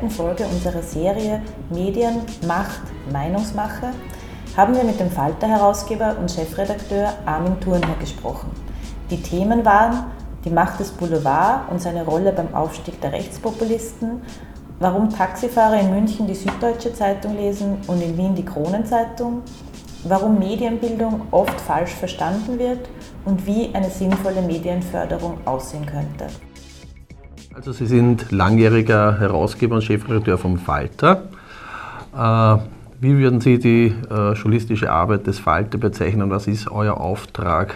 zweiten Folge unserer Serie Medien, Macht, Meinungsmache haben wir mit dem Falter-Herausgeber und Chefredakteur Armin Thurnherr gesprochen. Die Themen waren die Macht des Boulevard und seine Rolle beim Aufstieg der Rechtspopulisten, warum Taxifahrer in München die Süddeutsche Zeitung lesen und in Wien die Kronenzeitung, warum Medienbildung oft falsch verstanden wird und wie eine sinnvolle Medienförderung aussehen könnte. Also Sie sind langjähriger Herausgeber und Chefredakteur vom Falter. Äh, wie würden Sie die äh, journalistische Arbeit des Falter bezeichnen? Was ist euer Auftrag?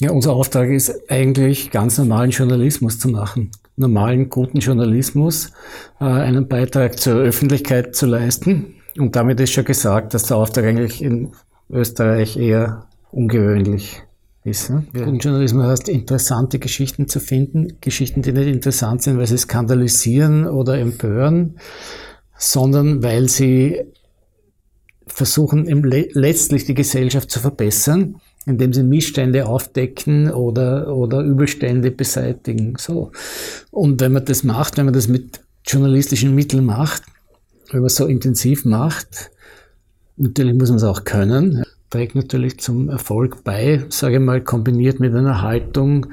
Ja, unser Auftrag ist eigentlich ganz normalen Journalismus zu machen. Normalen, guten Journalismus, äh, einen Beitrag zur Öffentlichkeit zu leisten und damit ist schon gesagt, dass der Auftrag eigentlich in Österreich eher ungewöhnlich ist. Ne? Ja. Journalismus heißt, interessante Geschichten zu finden, Geschichten, die nicht interessant sind, weil sie skandalisieren oder empören, sondern weil sie versuchen, letztlich die Gesellschaft zu verbessern, indem sie Missstände aufdecken oder, oder Übelstände beseitigen. So. Und wenn man das macht, wenn man das mit journalistischen Mitteln macht, wenn man es so intensiv macht, natürlich muss man es auch können, trägt natürlich zum Erfolg bei, sage ich mal, kombiniert mit einer Haltung,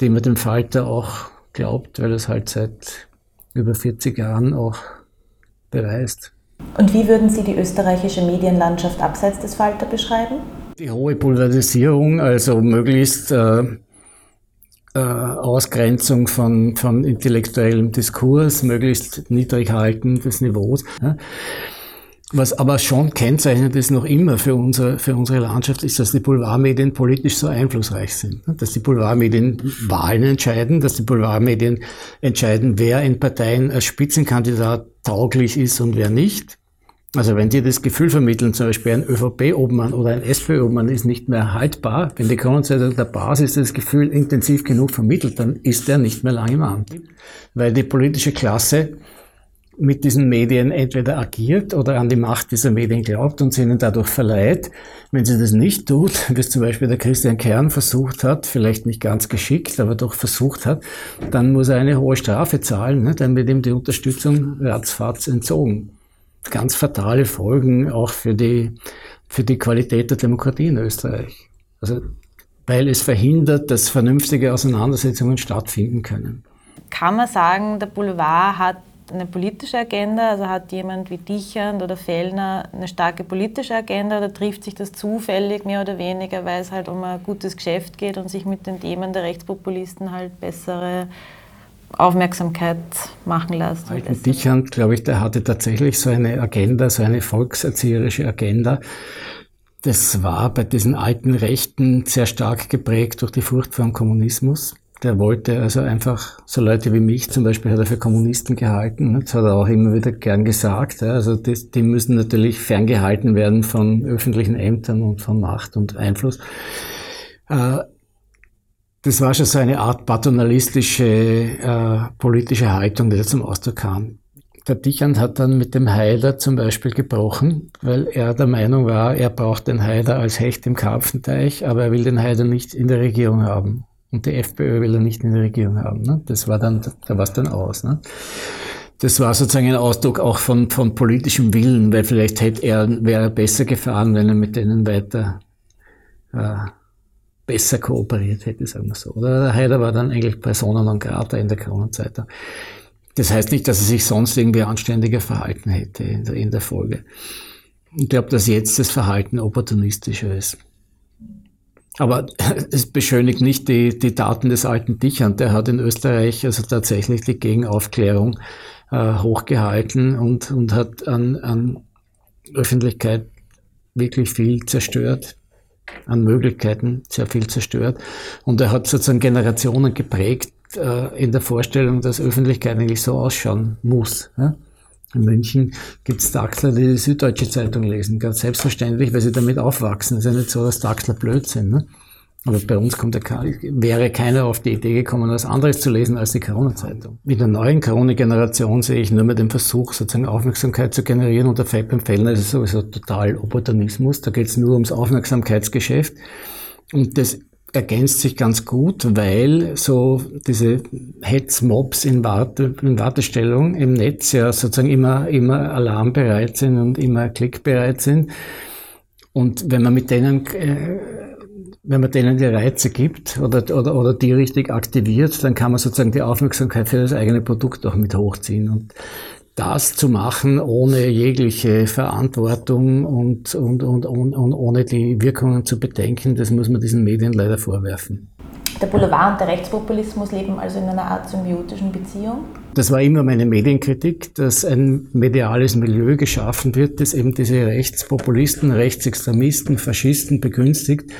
die man dem Falter auch glaubt, weil es halt seit über 40 Jahren auch beweist. Und wie würden Sie die österreichische Medienlandschaft abseits des Falter beschreiben? Die hohe Polarisierung, also möglichst äh, äh, Ausgrenzung von, von intellektuellem Diskurs, möglichst niedrig halten des Niveaus. Ja. Was aber schon kennzeichnet ist noch immer für unsere, für unsere Landschaft, ist, dass die Boulevardmedien politisch so einflussreich sind. Dass die Boulevardmedien Wahlen entscheiden, dass die Boulevardmedien entscheiden, wer in Parteien als Spitzenkandidat tauglich ist und wer nicht. Also wenn die das Gefühl vermitteln, zum Beispiel ein ÖVP-Obmann oder ein SPÖ-Obmann ist nicht mehr haltbar, wenn die Kronenzeitung der Basis das Gefühl intensiv genug vermittelt, dann ist der nicht mehr lange im Amt. Weil die politische Klasse mit diesen Medien entweder agiert oder an die Macht dieser Medien glaubt und sie ihnen dadurch verleiht. Wenn sie das nicht tut, wie es zum Beispiel der Christian Kern versucht hat, vielleicht nicht ganz geschickt, aber doch versucht hat, dann muss er eine hohe Strafe zahlen, ne? dann wird ihm die Unterstützung ratzfatz entzogen ganz fatale Folgen auch für die, für die Qualität der Demokratie in Österreich. Also, weil es verhindert, dass vernünftige Auseinandersetzungen stattfinden können. Kann man sagen, der Boulevard hat eine politische Agenda? Also hat jemand wie Dichand oder Fellner eine starke politische Agenda oder trifft sich das zufällig mehr oder weniger, weil es halt um ein gutes Geschäft geht und sich mit den Themen der Rechtspopulisten halt bessere Aufmerksamkeit machen lässt. Alten Dichand, glaube ich, der hatte tatsächlich so eine Agenda, so eine volkserzieherische Agenda. Das war bei diesen alten Rechten sehr stark geprägt durch die Furcht vor dem Kommunismus. Der wollte also einfach, so Leute wie mich zum Beispiel hat er für Kommunisten gehalten. Das hat er auch immer wieder gern gesagt. Also die, die müssen natürlich ferngehalten werden von öffentlichen Ämtern und von Macht und Einfluss. Äh, das war schon so eine Art paternalistische äh, politische Haltung, die da zum Ausdruck kam. Der Dichand hat dann mit dem Haider zum Beispiel gebrochen, weil er der Meinung war, er braucht den Haider als Hecht im Karpfenteich, aber er will den Haider nicht in der Regierung haben. Und die FPÖ will er nicht in der Regierung haben. Ne? Das war dann, da war es dann aus. Ne? Das war sozusagen ein Ausdruck auch von, von politischem Willen, weil vielleicht hätte er, wäre er besser gefahren, wenn er mit denen weiter äh, besser kooperiert hätte, sagen wir so. Oder der Haider war dann eigentlich Persona non grata in der Kronenzeitung. Das heißt nicht, dass er sich sonst irgendwie anständiger verhalten hätte in der, in der Folge. Ich glaube, dass jetzt das Verhalten opportunistischer ist. Aber es beschönigt nicht die, die Daten des alten Dichern. Der hat in Österreich also tatsächlich die Gegenaufklärung äh, hochgehalten und, und hat an, an Öffentlichkeit wirklich viel zerstört an Möglichkeiten sehr viel zerstört. Und er hat sozusagen Generationen geprägt äh, in der Vorstellung, dass Öffentlichkeit eigentlich so ausschauen muss. Ja? In München gibt es Daxler, die die Süddeutsche Zeitung lesen. Ganz selbstverständlich, weil sie damit aufwachsen. Es ist ja nicht so, dass Daxler blöd sind. Ne? Aber bei uns kommt der, wäre keiner auf die Idee gekommen, was anderes zu lesen als die Corona-Zeitung. Mit der neuen Corona-Generation sehe ich nur mehr den Versuch, sozusagen Aufmerksamkeit zu generieren. Und der Fabian Fellner ist sowieso total Opportunismus. Da geht es nur ums Aufmerksamkeitsgeschäft. Und das ergänzt sich ganz gut, weil so diese Hetzmobs in, Warte, in Wartestellung im Netz ja sozusagen immer, immer alarmbereit sind und immer klickbereit sind. Und wenn man mit denen, äh, wenn man denen die Reize gibt oder, oder, oder die richtig aktiviert, dann kann man sozusagen die Aufmerksamkeit für das eigene Produkt auch mit hochziehen. Und das zu machen ohne jegliche Verantwortung und, und, und, und, und ohne die Wirkungen zu bedenken, das muss man diesen Medien leider vorwerfen. Der Boulevard und der Rechtspopulismus leben also in einer Art symbiotischen Beziehung? Das war immer meine Medienkritik, dass ein mediales Milieu geschaffen wird, das eben diese Rechtspopulisten, Rechtsextremisten, Faschisten begünstigt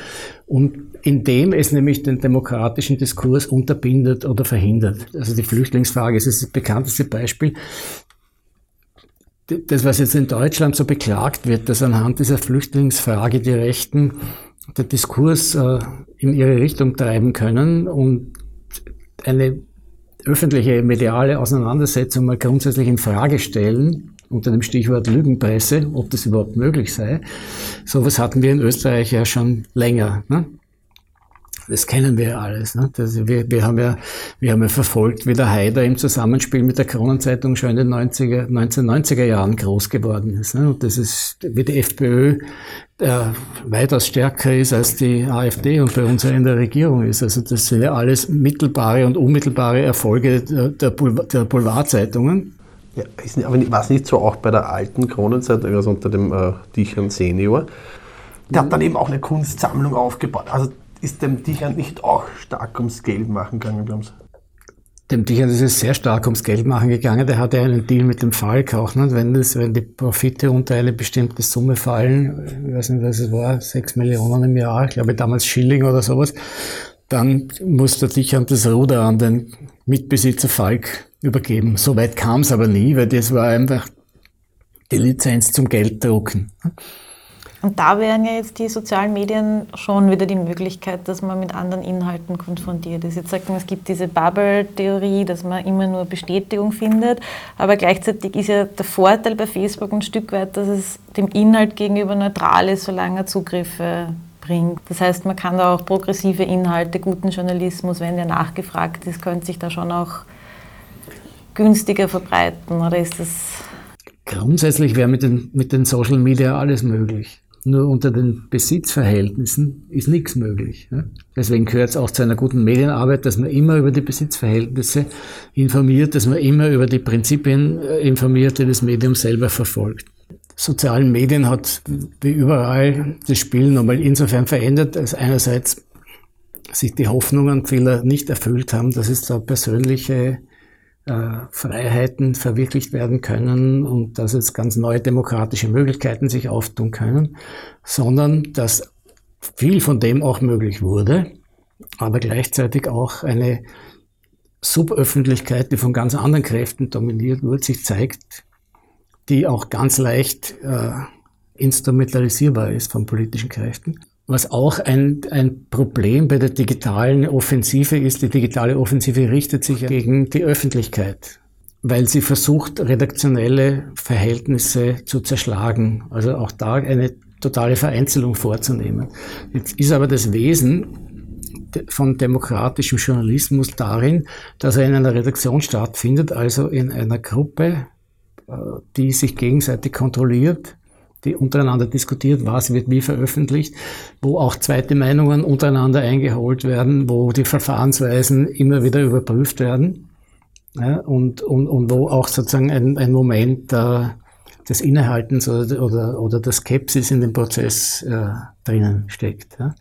und indem es nämlich den demokratischen Diskurs unterbindet oder verhindert. Also die Flüchtlingsfrage ist das bekannteste Beispiel das, was jetzt in Deutschland so beklagt wird, dass anhand dieser Flüchtlingsfrage die Rechten den Diskurs äh, in ihre Richtung treiben können und eine öffentliche mediale Auseinandersetzung mal grundsätzlich in Frage stellen, unter dem Stichwort Lügenpresse, ob das überhaupt möglich sei. Sowas hatten wir in Österreich ja schon länger. Ne? Das kennen wir ja alles. Ne? Das, wir, wir, haben ja, wir haben ja verfolgt, wie der Haider im Zusammenspiel mit der Kronenzeitung schon in den 90er, 1990er Jahren groß geworden ist. Ne? Und das ist, wie die FPÖ äh, weitaus stärker ist als die AfD und bei uns ja in der Regierung ist. Also das sind ja alles mittelbare und unmittelbare Erfolge der, der, Boulevard, der Boulevardzeitungen. Ja, aber war es nicht so auch bei der alten Kronenzeitung, also unter dem äh, Dichern Senior? Der hat dann eben auch eine Kunstsammlung aufgebaut. Also ist dem Dichern nicht auch stark ums Geld machen gegangen, glauben? Dem Dichern ist es sehr stark ums Geld machen gegangen. Der hatte einen Deal mit dem Falk auch. Ne? Wenn, das, wenn die Profite unter eine bestimmte Summe fallen, ich weiß nicht, was es war, sechs Millionen im Jahr, ich glaube damals Schilling oder sowas, dann muss der Dichern das Ruder an den Mitbesitzer Falk übergeben. So weit kam es aber nie, weil das war einfach die Lizenz zum Gelddrucken. Und da wären ja jetzt die sozialen Medien schon wieder die Möglichkeit, dass man mit anderen Inhalten konfrontiert ist. Jetzt sagt man, es gibt diese Bubble-Theorie, dass man immer nur Bestätigung findet, aber gleichzeitig ist ja der Vorteil bei Facebook ein Stück weit, dass es dem Inhalt gegenüber neutral ist, solange er Zugriffe bringt. Das heißt, man kann da auch progressive Inhalte, guten Journalismus, wenn der nachgefragt ist, könnte sich da schon auch günstiger verbreiten, oder ist das... Grundsätzlich wäre mit den, mit den Social Media alles möglich. Nur unter den Besitzverhältnissen ist nichts möglich. Deswegen gehört es auch zu einer guten Medienarbeit, dass man immer über die Besitzverhältnisse informiert, dass man immer über die Prinzipien äh, informiert, die das Medium selber verfolgt. Sozialen Medien hat wie überall das Spiel nochmal insofern verändert, als einerseits sich die Hoffnungen vieler nicht erfüllt haben, dass es da persönliche Freiheiten verwirklicht werden können und dass jetzt ganz neue demokratische Möglichkeiten sich auftun können, sondern dass viel von dem auch möglich wurde, aber gleichzeitig auch eine Suböffentlichkeit, die von ganz anderen Kräften dominiert wird, sich zeigt, die auch ganz leicht äh, instrumentalisierbar ist von politischen Kräften. Was auch ein, ein Problem bei der digitalen Offensive ist, die digitale Offensive richtet sich gegen die Öffentlichkeit, weil sie versucht, redaktionelle Verhältnisse zu zerschlagen. Also auch da eine totale Vereinzelung vorzunehmen. Jetzt ist aber das Wesen von demokratischem Journalismus darin, dass er in einer Redaktion stattfindet, also in einer Gruppe, äh, die sich gegenseitig kontrolliert, die untereinander diskutiert, was wird wie veröffentlicht, wo auch zweite Meinungen untereinander eingeholt werden, wo die Verfahrensweisen immer wieder überprüft werden ja, und, und, und wo auch sozusagen ein, ein Moment äh, des Innehaltens oder, oder, oder der Skepsis in dem Prozess äh, drinnen steckt. Ja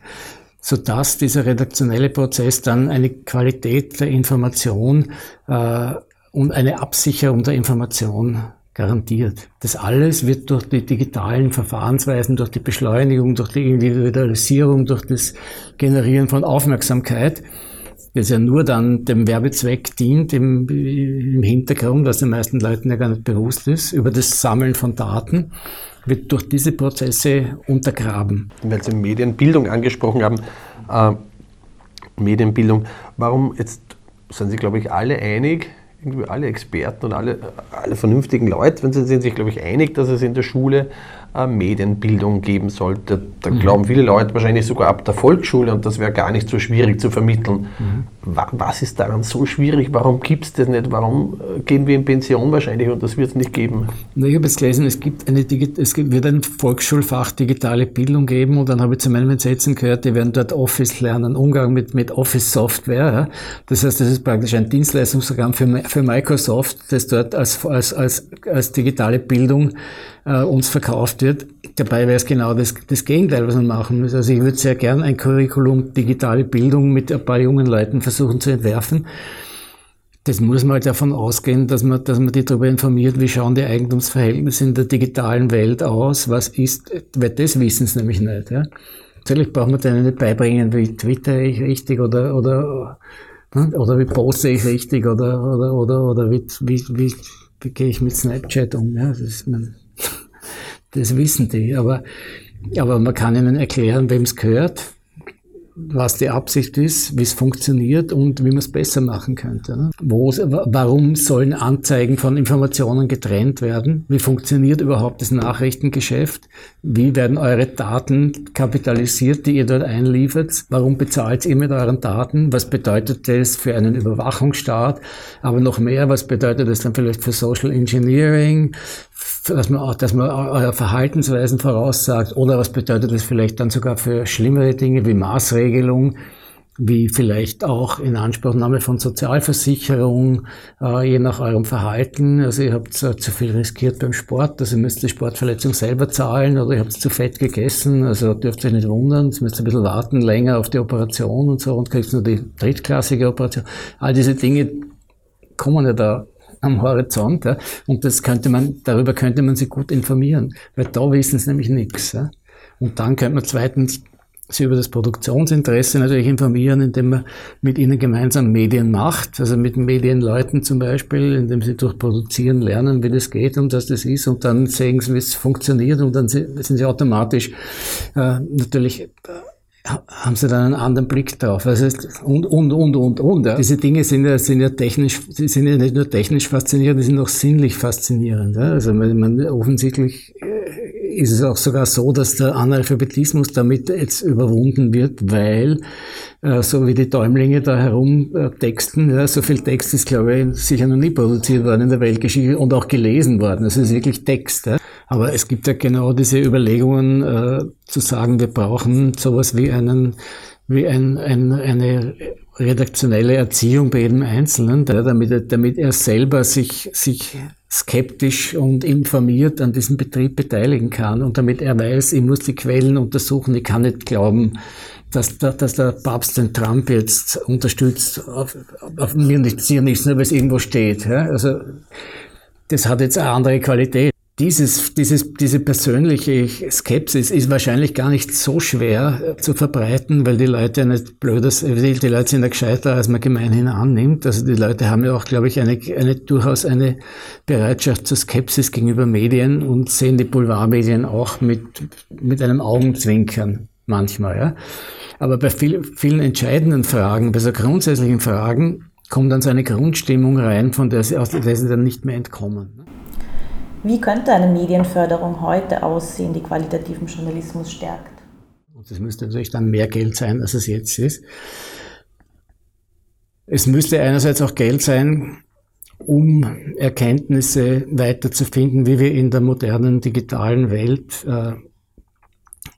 sodass dieser redaktionelle Prozess dann eine Qualität der Information äh, und eine Absicherung der Information garantiert. Das alles wird durch die digitalen Verfahrensweisen, durch die Beschleunigung, durch die Individualisierung, durch das Generieren von Aufmerksamkeit, das ja nur dann dem Werbezweck dient im, im Hintergrund, was den meisten Leuten ja gar nicht bewusst ist, über das Sammeln von Daten, wird durch diese Prozesse untergraben. Weil Sie Medienbildung angesprochen haben, äh, Medienbildung, warum jetzt sind Sie, glaube ich, alle einig, irgendwie alle Experten und alle, alle vernünftigen Leute sind sich, glaube ich, einig, dass es in der Schule äh, Medienbildung geben sollte. Da mhm. glauben viele Leute wahrscheinlich sogar ab der Volksschule und das wäre gar nicht so schwierig zu vermitteln. Mhm. Was ist daran so schwierig? Warum gibt es das nicht? Warum äh, gehen wir in Pension wahrscheinlich und das wird es nicht geben? Na, ich habe jetzt gelesen, es, gibt eine, es wird ein Volksschulfach digitale Bildung geben und dann habe ich zu meinen Sätzen gehört, die werden dort Office lernen, Umgang mit, mit Office-Software. Ja? Das heißt, das ist praktisch ein Dienstleistungsprogramm für, für Microsoft, das dort als, als, als, als digitale Bildung äh, uns verkauft wird. Dabei wäre es genau das, das Gegenteil, was man machen muss. Also ich würde sehr gern ein Curriculum digitale Bildung mit ein paar jungen Leuten versuchen zu entwerfen. Das muss man halt davon ausgehen, dass man, dass man die darüber informiert, wie schauen die Eigentumsverhältnisse in der digitalen Welt aus, was ist, weil das wissen sie nämlich nicht. Ja. Natürlich braucht man denen nicht beibringen, wie twitter ich richtig oder, oder, oder wie poste ich richtig oder, oder, oder, oder wie, wie, wie, wie gehe ich mit Snapchat um. Ja. Das ist, man, das wissen die. Aber, aber man kann ihnen erklären, wem es gehört, was die Absicht ist, wie es funktioniert und wie man es besser machen könnte. Ne? Warum sollen Anzeigen von Informationen getrennt werden? Wie funktioniert überhaupt das Nachrichtengeschäft? Wie werden eure Daten kapitalisiert, die ihr dort einliefert? Warum bezahlt ihr mit euren Daten? Was bedeutet das für einen Überwachungsstaat? Aber noch mehr, was bedeutet das dann vielleicht für Social Engineering, dass man, auch, dass man eure Verhaltensweisen voraussagt oder was bedeutet das vielleicht dann sogar für schlimmere Dinge wie Maßregelung, wie vielleicht auch in Anspruchnahme von Sozialversicherung, äh, je nach eurem Verhalten. Also ihr habt äh, zu viel riskiert beim Sport, also ihr müsst die Sportverletzung selber zahlen oder ihr habt zu fett gegessen, also dürft euch nicht wundern, jetzt müsst ihr ein bisschen warten länger auf die Operation und so und kriegst nur die drittklassige Operation. All diese Dinge kommen ja da am Horizont. Ja? Und das könnte man, darüber könnte man sich gut informieren, weil da wissen sie nämlich nichts. Ja? Und dann könnte man zweitens sie über das Produktionsinteresse natürlich informieren, indem man mit ihnen gemeinsam Medien macht, also mit Medienleuten zum Beispiel, indem sie durch Produzieren lernen, wie das geht und was das ist und dann sehen sie, wie es funktioniert und dann sind sie automatisch äh, natürlich äh, haben sie dann einen anderen Blick drauf. Also und, und, und, und, und. Ja. Diese Dinge sind ja, sind ja technisch, sind ja nicht nur technisch faszinierend, die sind auch sinnlich faszinierend. Ja. Also man, man, offensichtlich äh, ist es auch sogar so, dass der Analphabetismus damit jetzt überwunden wird, weil äh, so wie die Däumlinge da herum äh, texten, ja, so viel Text ist, glaube ich, sicher noch nie produziert worden in der Weltgeschichte und auch gelesen worden. Das ist wirklich Text. Ja. Aber es gibt ja genau diese Überlegungen, äh, zu sagen, wir brauchen sowas wie einen, wie ein, ein, eine redaktionelle Erziehung bei jedem Einzelnen, damit damit er selber sich, sich skeptisch und informiert an diesem Betrieb beteiligen kann und damit er weiß, ich muss die Quellen untersuchen, ich kann nicht glauben, dass, dass der Papst den Trump jetzt unterstützt, auf, auf mir nicht, sicher nichts, nur weil es irgendwo steht. Ja? Also das hat jetzt eine andere Qualität. Dieses, dieses, diese persönliche Skepsis ist wahrscheinlich gar nicht so schwer zu verbreiten, weil die Leute ja nicht blödes, die Leute sind ja gescheiter, als man gemeinhin annimmt. Also die Leute haben ja auch, glaube ich, eine, eine, durchaus eine Bereitschaft zur Skepsis gegenüber Medien und sehen die Boulevardmedien auch mit, mit einem Augenzwinkern manchmal, ja. Aber bei viel, vielen entscheidenden Fragen, bei so grundsätzlichen Fragen, kommt dann so eine Grundstimmung rein, von der sie, aus der sie dann nicht mehr entkommen. Wie könnte eine Medienförderung heute aussehen, die qualitativen Journalismus stärkt? Das müsste natürlich dann mehr Geld sein, als es jetzt ist. Es müsste einerseits auch Geld sein, um Erkenntnisse weiterzufinden, wie wir in der modernen digitalen Welt äh,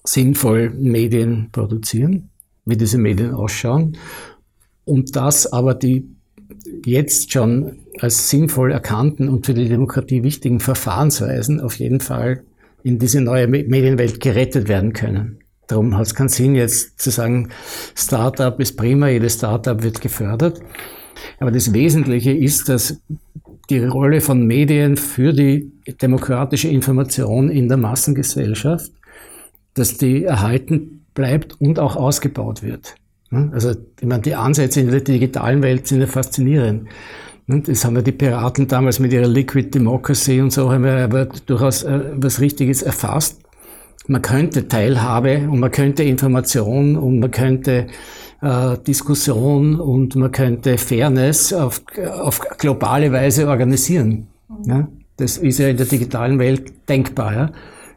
sinnvoll Medien produzieren, wie diese Medien ausschauen. Und das aber die jetzt schon als sinnvoll erkannten und für die Demokratie wichtigen Verfahrensweisen auf jeden Fall in diese neue Medienwelt gerettet werden können. Darum hat es keinen Sinn, jetzt zu sagen, Startup ist prima, jedes Startup wird gefördert. Aber das Wesentliche ist, dass die Rolle von Medien für die demokratische Information in der Massengesellschaft, dass die erhalten bleibt und auch ausgebaut wird. Also, ich meine, die Ansätze in der digitalen Welt sind ja faszinierend. Das haben ja die Piraten damals mit ihrer Liquid Democracy und so, haben wir aber durchaus äh, was Richtiges erfasst. Man könnte Teilhabe und man könnte Information und man könnte äh, Diskussion und man könnte Fairness auf, auf globale Weise organisieren. Ja? Das ist ja in der digitalen Welt denkbar. Ja?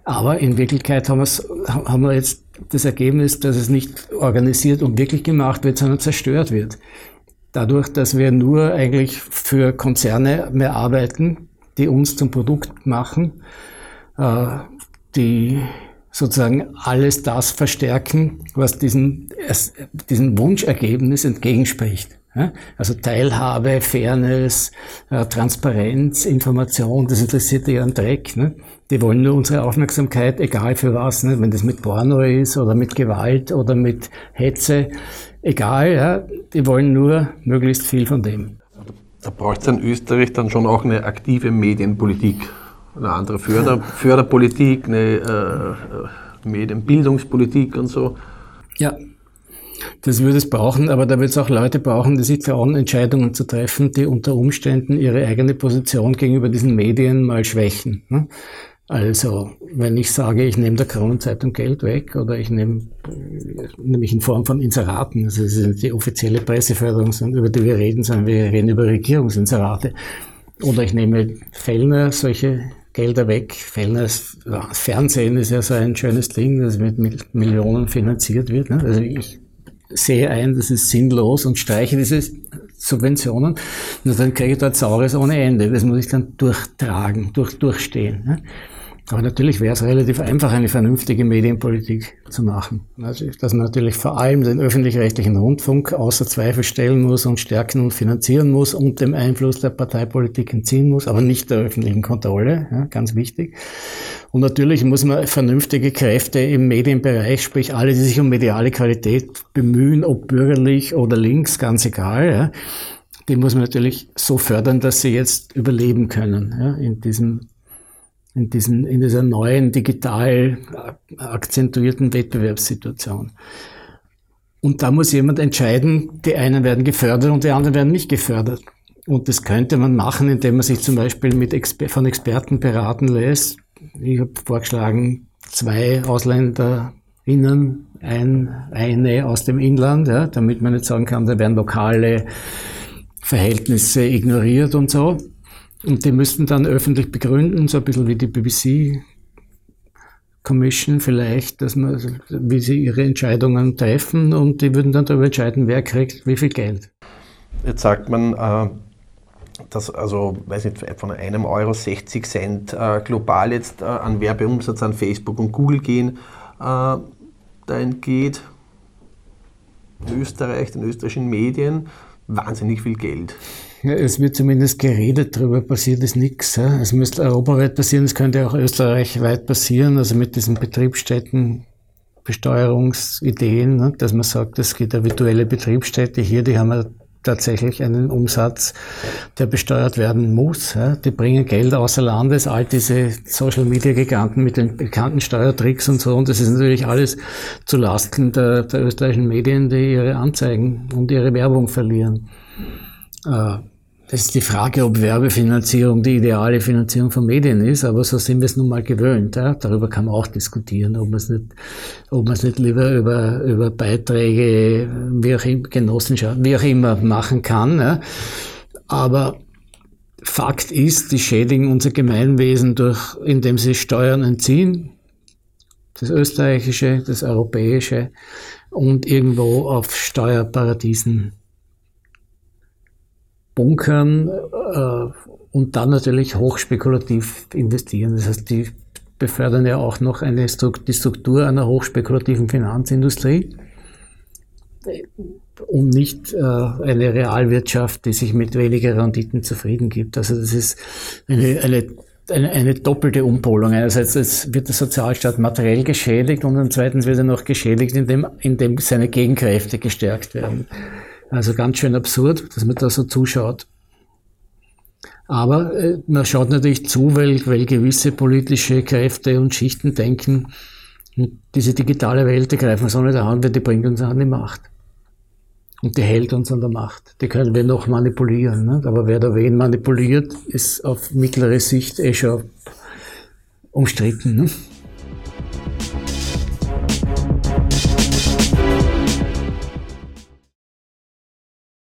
Aber in Wirklichkeit haben, haben wir jetzt das Ergebnis, dass es nicht organisiert und wirklich gemacht wird, sondern zerstört wird. Dadurch, dass wir nur eigentlich für Konzerne mehr arbeiten, die uns zum Produkt machen, äh, die sozusagen alles das verstärken, was diesem, diesem Wunschergebnis entgegenspricht. Also Teilhabe, Fairness, äh, Transparenz, Information, das interessiert die einen Dreck. Ne? Die wollen nur unsere Aufmerksamkeit, egal für was, ne? wenn das mit Porno ist oder mit Gewalt oder mit Hetze, egal, ja? die wollen nur möglichst viel von dem. Da braucht es in Österreich dann schon auch eine aktive Medienpolitik, eine andere Förder Förderpolitik, eine äh, Medienbildungspolitik und so. Ja, das würde es brauchen, aber da wird es auch Leute brauchen, die sich trauen, Entscheidungen zu treffen, die unter Umständen ihre eigene Position gegenüber diesen Medien mal schwächen. Ne? Also, wenn ich sage, ich nehme der Kronenzeitung Geld weg oder ich nehme, nämlich in Form von Inseraten, also das ist die offizielle Presseförderung, über die wir reden, sondern wir reden über Regierungsinserate. Oder ich nehme Fellner solche Gelder weg. Fellners Fernsehen ist ja so ein schönes Ding, das mit Millionen finanziert wird. Ne? Also ich sehe ein, das ist sinnlos und streiche diese Subventionen, und dann kriege ich dort Saures ohne Ende. Das muss ich dann durchtragen, durch, durchstehen. Ne? Aber natürlich wäre es relativ einfach, eine vernünftige Medienpolitik zu machen. Also, dass man natürlich vor allem den öffentlich-rechtlichen Rundfunk außer Zweifel stellen muss und stärken und finanzieren muss und dem Einfluss der Parteipolitik entziehen muss, aber nicht der öffentlichen Kontrolle, ja, ganz wichtig. Und natürlich muss man vernünftige Kräfte im Medienbereich, sprich alle, die sich um mediale Qualität bemühen, ob bürgerlich oder links, ganz egal, ja, die muss man natürlich so fördern, dass sie jetzt überleben können ja, in diesem in, diesen, in dieser neuen digital akzentuierten Wettbewerbssituation. Und da muss jemand entscheiden, die einen werden gefördert und die anderen werden nicht gefördert. Und das könnte man machen, indem man sich zum Beispiel mit Exper von Experten beraten lässt. Ich habe vorgeschlagen, zwei AusländerInnen, ein, eine aus dem Inland, ja, damit man nicht sagen kann, da werden lokale Verhältnisse ignoriert und so. Und die müssten dann öffentlich begründen, so ein bisschen wie die BBC Commission vielleicht, dass man, wie sie ihre Entscheidungen treffen und die würden dann darüber entscheiden, wer kriegt wie viel Geld. Jetzt sagt man, äh, dass also, weiß nicht, von einem Euro 60 Cent äh, global jetzt äh, an Werbeumsatz an Facebook und Google gehen, dahin geht in Österreich, den österreichischen Medien, wahnsinnig viel Geld. Ja, es wird zumindest geredet, darüber passiert ist nichts. Ja. Es müsste europaweit passieren, es könnte auch österreichweit passieren, also mit diesen Betriebsstättenbesteuerungsideen, ne, dass man sagt, es gibt eine virtuelle Betriebsstätte hier, die haben ja tatsächlich einen Umsatz, der besteuert werden muss. Die bringen Geld außer Landes, all diese Social Media Giganten mit den bekannten Steuertricks und so. Und das ist natürlich alles zu Lasten der, der österreichischen Medien, die ihre Anzeigen und ihre Werbung verlieren. Das ist die Frage, ob Werbefinanzierung die ideale Finanzierung von Medien ist, aber so sind wir es nun mal gewöhnt. Ja? Darüber kann man auch diskutieren, ob man es nicht, ob man es nicht lieber über, über Beiträge, wie auch immer, Genossenschaft, wie auch immer machen kann. Ja? Aber Fakt ist, die schädigen unser Gemeinwesen durch, indem sie Steuern entziehen, das österreichische, das europäische und irgendwo auf Steuerparadiesen bunkern äh, und dann natürlich hochspekulativ investieren. Das heißt, die befördern ja auch noch eine Struktur, die Struktur einer hochspekulativen Finanzindustrie und nicht äh, eine Realwirtschaft, die sich mit weniger Renditen zufrieden gibt. Also das ist eine, eine, eine, eine doppelte Umpolung. Einerseits wird der Sozialstaat materiell geschädigt und dann zweitens wird er noch geschädigt, indem, indem seine Gegenkräfte gestärkt werden. Also ganz schön absurd, dass man da so zuschaut. Aber äh, man schaut natürlich zu, weil, weil gewisse politische Kräfte und Schichten denken, diese digitale Welt, die greifen wir so nicht an, weil die bringt uns an die Macht. Und die hält uns an der Macht. Die können wir noch manipulieren. Ne? Aber wer da wen manipuliert, ist auf mittlere Sicht eh schon umstritten. Ne?